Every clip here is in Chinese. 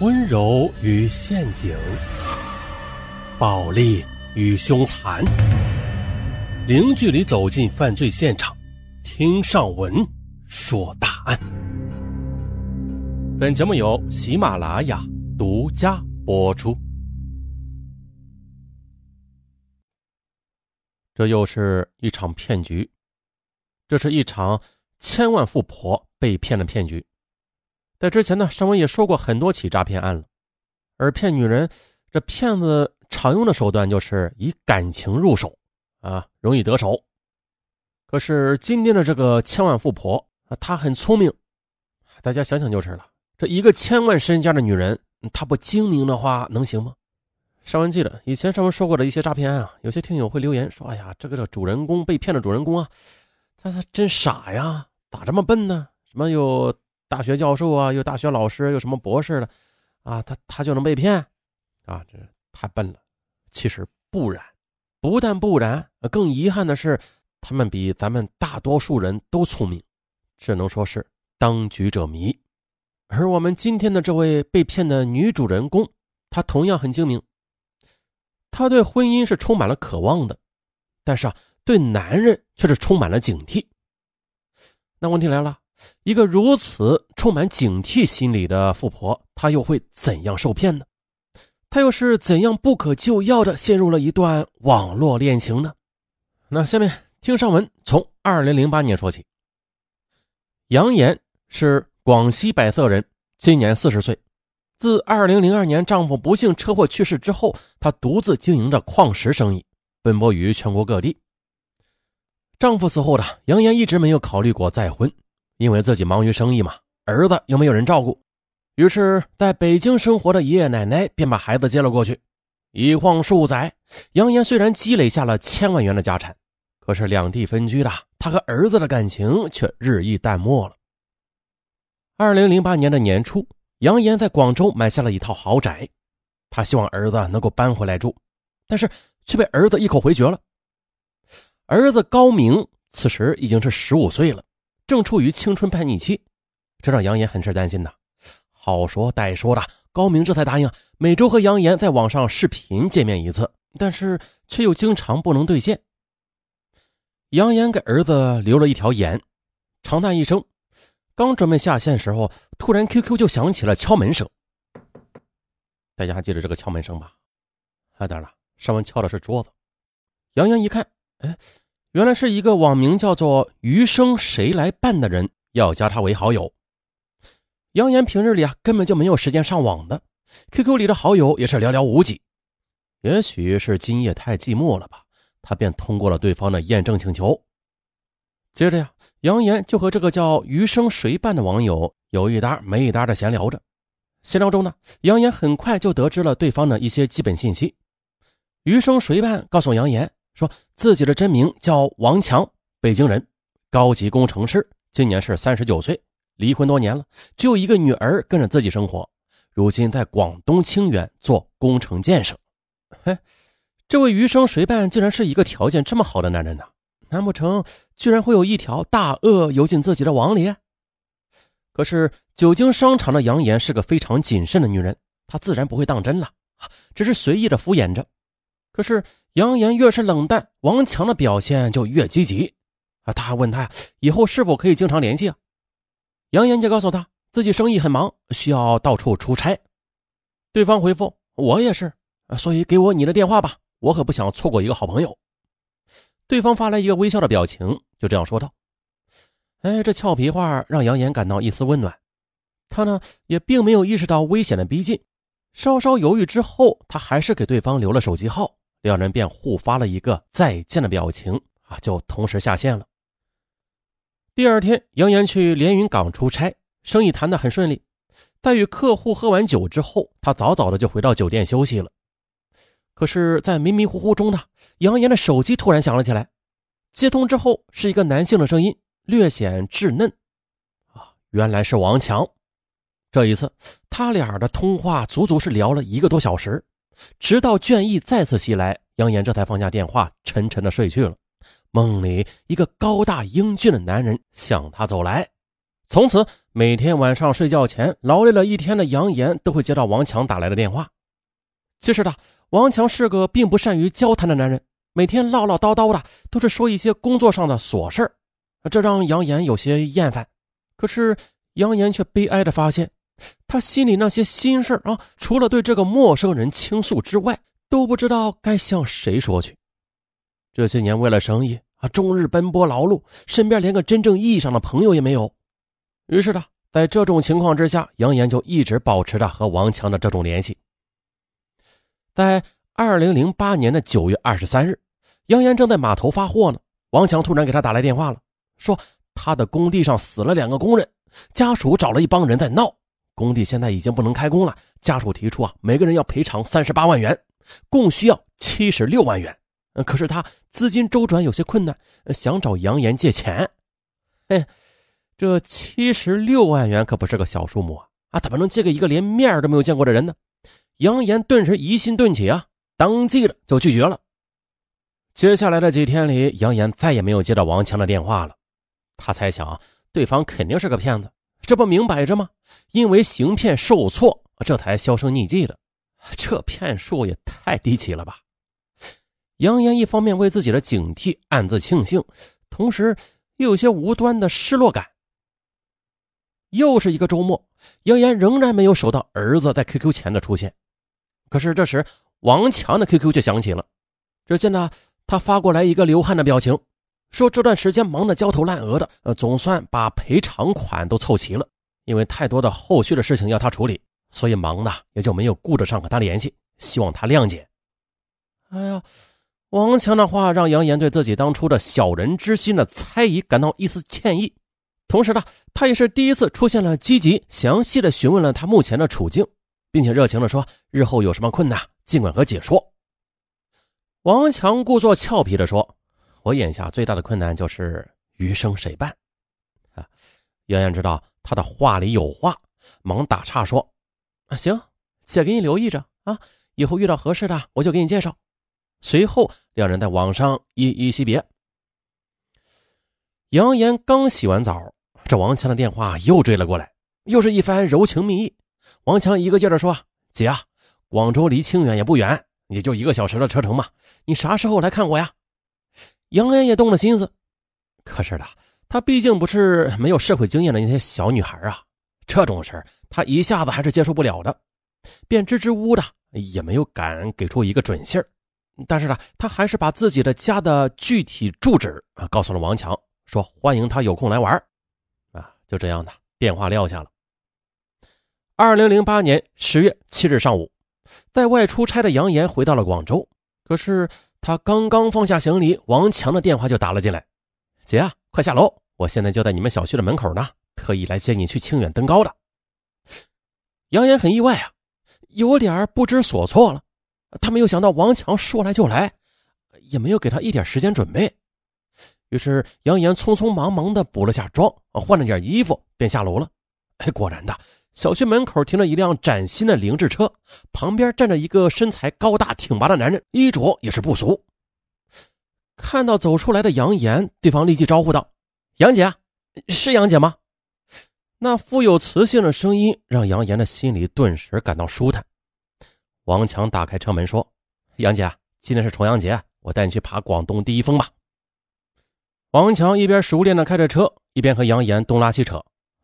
温柔与陷阱，暴力与凶残，零距离走进犯罪现场，听上文说大案。本节目由喜马拉雅独家播出。这又是一场骗局，这是一场千万富婆被骗的骗局。在之前呢，尚文也说过很多起诈骗案了，而骗女人，这骗子常用的手段就是以感情入手，啊，容易得手。可是今天的这个千万富婆啊，她很聪明，大家想想就是了。这一个千万身家的女人，她不精明的话能行吗？尚文记得以前尚文说过的一些诈骗案啊，有些听友会留言说：“哎呀，这个这主人公被骗的主人公啊，他他真傻呀，咋这么笨呢？什么又？”大学教授啊，又大学老师，又什么博士的，啊，他他就能被骗，啊，这太笨了。其实不然，不但不然，更遗憾的是，他们比咱们大多数人都聪明，只能说是当局者迷。而我们今天的这位被骗的女主人公，她同样很精明，她对婚姻是充满了渴望的，但是啊，对男人却是充满了警惕。那问题来了。一个如此充满警惕心理的富婆，她又会怎样受骗呢？她又是怎样不可救药的陷入了一段网络恋情呢？那下面听上文从二零零八年说起。杨岩是广西百色人，今年四十岁。自二零零二年丈夫不幸车祸去世之后，她独自经营着矿石生意，奔波于全国各地。丈夫死后的杨岩一直没有考虑过再婚。因为自己忙于生意嘛，儿子又没有人照顾，于是在北京生活的爷爷奶奶便把孩子接了过去。一晃数载，杨岩虽然积累下了千万元的家产，可是两地分居的他和儿子的感情却日益淡漠了。二零零八年的年初，杨岩在广州买下了一套豪宅，他希望儿子能够搬回来住，但是却被儿子一口回绝了。儿子高明此时已经是十五岁了。正处于青春叛逆期，这让杨岩很是担心呐。好说歹说的，高明这才答应每周和杨岩在网上视频见面一次，但是却又经常不能兑现。杨岩给儿子留了一条言，长叹一声，刚准备下线时候，突然 QQ 就响起了敲门声。大家还记得这个敲门声吧？啊，当然了，上面敲的是桌子。杨洋一看，哎。原来是一个网名叫做“余生谁来办”的人要加他为好友。杨岩平日里啊根本就没有时间上网的，QQ 里的好友也是寥寥无几。也许是今夜太寂寞了吧，他便通过了对方的验证请求。接着呀，杨岩就和这个叫“余生谁办”的网友有一搭没一搭的闲聊着。闲聊中呢，杨岩很快就得知了对方的一些基本信息。余生谁办告诉杨岩。说自己的真名叫王强，北京人，高级工程师，今年是三十九岁，离婚多年了，只有一个女儿跟着自己生活，如今在广东清远做工程建设。嘿，这位余生谁办竟然是一个条件这么好的男人呢？难不成居然会有一条大鳄游进自己的网里？可是久经商场的杨岩是个非常谨慎的女人，她自然不会当真了，只是随意的敷衍着。可是。杨岩越是冷淡，王强的表现就越积极。啊，他还问他呀，以后是否可以经常联系啊？杨岩就告诉他自己生意很忙，需要到处出差。对方回复：“我也是，所以给我你的电话吧，我可不想错过一个好朋友。”对方发来一个微笑的表情，就这样说道：“哎，这俏皮话让杨岩感到一丝温暖。他呢，也并没有意识到危险的逼近。稍稍犹豫之后，他还是给对方留了手机号。”两人便互发了一个再见的表情啊，就同时下线了。第二天，杨岩去连云港出差，生意谈得很顺利。在与客户喝完酒之后，他早早的就回到酒店休息了。可是，在迷迷糊糊中呢，杨岩的手机突然响了起来。接通之后，是一个男性的声音，略显稚嫩。啊，原来是王强。这一次，他俩的通话足足是聊了一个多小时。直到倦意再次袭来，杨岩这才放下电话，沉沉的睡去了。梦里，一个高大英俊的男人向他走来，从此每天晚上睡觉前，劳累了一天的杨岩都会接到王强打来的电话。其实的，王强是个并不善于交谈的男人，每天唠唠叨叨的，都是说一些工作上的琐事这让杨岩有些厌烦。可是杨岩却悲哀的发现，他心里那些心事啊，除了对这个陌生人倾诉之外，都不知道该向谁说去。这些年为了生意啊，终日奔波劳碌，身边连个真正意义上的朋友也没有。于是呢，在这种情况之下，杨岩就一直保持着和王强的这种联系。在二零零八年的九月二十三日，杨岩正在码头发货呢，王强突然给他打来电话了，说他的工地上死了两个工人，家属找了一帮人在闹，工地现在已经不能开工了，家属提出啊，每个人要赔偿三十八万元，共需要七十六万元。可是他资金周转有些困难，想找杨岩借钱。哎。这七十六万元可不是个小数目啊！啊，怎么能借给一个连面都没有见过的人呢？杨岩顿时疑心顿起啊，当即的就拒绝了。接下来的几天里，杨岩再也没有接到王强的电话了。他猜想对方肯定是个骗子，这不明摆着吗？因为行骗受挫，这才销声匿迹的。这骗术也太低级了吧！杨岩一方面为自己的警惕暗自庆幸，同时又有些无端的失落感。又是一个周末，杨岩仍然没有收到儿子在 QQ 前的出现。可是这时，王强的 QQ 却响起了。只见呢，他发过来一个流汗的表情，说这段时间忙得焦头烂额的，呃，总算把赔偿款都凑齐了。因为太多的后续的事情要他处理，所以忙的也就没有顾得上和他联系，希望他谅解。哎呀，王强的话让杨岩对自己当初的小人之心的猜疑感到一丝歉意。同时呢，他也是第一次出现了积极、详细的询问了他目前的处境，并且热情的说：“日后有什么困难，尽管和姐说。”王强故作俏皮的说：“我眼下最大的困难就是余生谁伴。”啊，杨洋知道他的话里有话，忙打岔说：“啊，行，姐给你留意着啊，以后遇到合适的我就给你介绍。”随后，两人在网上依依惜别。杨岩刚洗完澡。这王强的电话又追了过来，又是一番柔情蜜意。王强一个劲儿的说：“姐啊，广州离清远也不远，也就一个小时的车程嘛。你啥时候来看我呀？”杨岩也动了心思，可是呢，她毕竟不是没有社会经验的那些小女孩啊，这种事儿她一下子还是接受不了的，便支支吾吾的，也没有敢给出一个准信儿。但是呢，她还是把自己的家的具体住址啊告诉了王强，说欢迎他有空来玩啊。就这样的电话撂下了。二零零八年十月七日上午，在外出差的杨岩回到了广州。可是他刚刚放下行李，王强的电话就打了进来：“姐啊，快下楼，我现在就在你们小区的门口呢，特意来接你去清远登高的。”杨岩很意外啊，有点不知所措了。他没有想到王强说来就来，也没有给他一点时间准备。于是杨岩匆匆忙忙的补了下妆，换了件衣服，便下楼了。哎，果然的，小区门口停着一辆崭新的凌志车，旁边站着一个身材高大挺拔的男人，衣着也是不俗。看到走出来的杨岩，对方立即招呼道：“杨姐，是杨姐吗？”那富有磁性的声音让杨岩的心里顿时感到舒坦。王强打开车门说：“杨姐，今天是重阳节，我带你去爬广东第一峰吧。”王强一边熟练的开着车，一边和杨岩东拉西扯。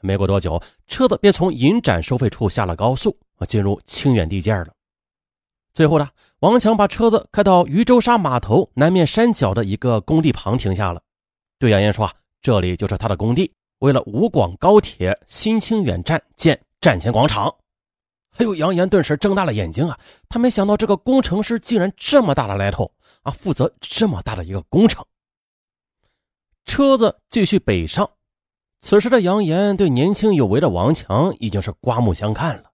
没过多久，车子便从银展收费处下了高速，进入清远地界了。最后呢，王强把车子开到渔舟沙码头南面山脚的一个工地旁停下了，对杨岩说：“这里就是他的工地，为了武广高铁新清远站建站前广场。”哎呦，杨岩顿时睁大了眼睛啊！他没想到这个工程师竟然这么大的来头啊，负责这么大的一个工程。车子继续北上，此时的杨岩对年轻有为的王强已经是刮目相看了。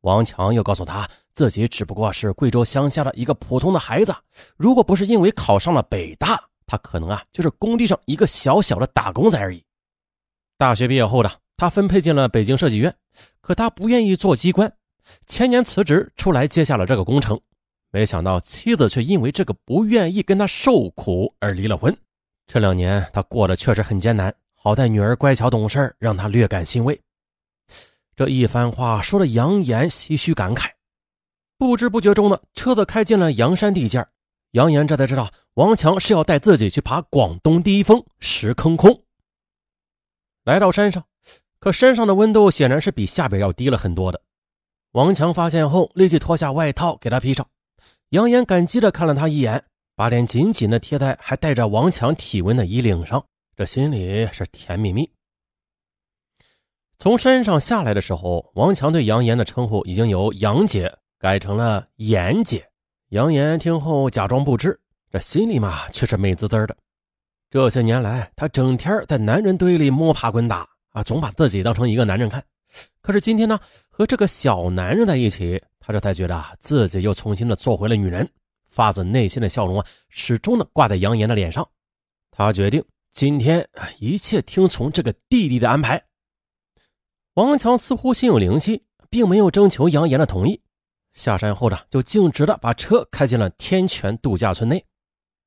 王强又告诉他，自己只不过是贵州乡下的一个普通的孩子，如果不是因为考上了北大，他可能啊就是工地上一个小小的打工仔而已。大学毕业后的他分配进了北京设计院，可他不愿意做机关，前年辞职出来接下了这个工程，没想到妻子却因为这个不愿意跟他受苦而离了婚。这两年他过得确实很艰难，好在女儿乖巧懂事，让他略感欣慰。这一番话说的杨岩唏嘘感慨。不知不觉中呢，车子开进了阳山地界杨岩这才知道王强是要带自己去爬广东第一峰石坑空。来到山上，可山上的温度显然是比下边要低了很多的。王强发现后，立即脱下外套给他披上。杨岩感激的看了他一眼，把脸紧紧的贴在还带着王强体温的衣领上，这心里是甜蜜蜜。从山上下来的时候，王强对杨岩的称呼已经由杨姐改成了严姐。杨岩听后假装不知，这心里嘛却是美滋滋的。这些年来，他整天在男人堆里摸爬滚打啊，总把自己当成一个男人看。可是今天呢，和这个小男人在一起，他这才觉得自己又重新的做回了女人，发自内心的笑容啊，始终的挂在杨岩的脸上。他决定今天一切听从这个弟弟的安排。王强似乎心有灵犀，并没有征求杨岩的同意。下山后呢，就径直的把车开进了天泉度假村内。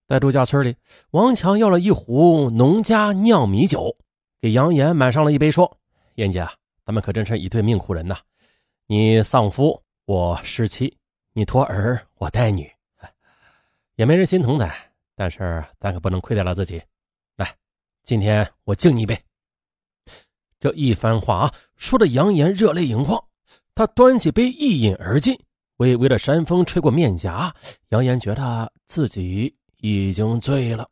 在度假村里，王强要了一壶农家酿米酒，给杨岩满上了一杯，说：“燕姐，咱们可真是一对命苦人呐！你丧夫，我失妻；你托儿，我带女，也没人心疼咱。但是咱可不能亏待了自己。今天我敬你一杯。”这一番话啊说的杨岩热泪盈眶，他端起杯一饮而尽。微微的山风吹过面颊，杨岩觉得自己已经醉了。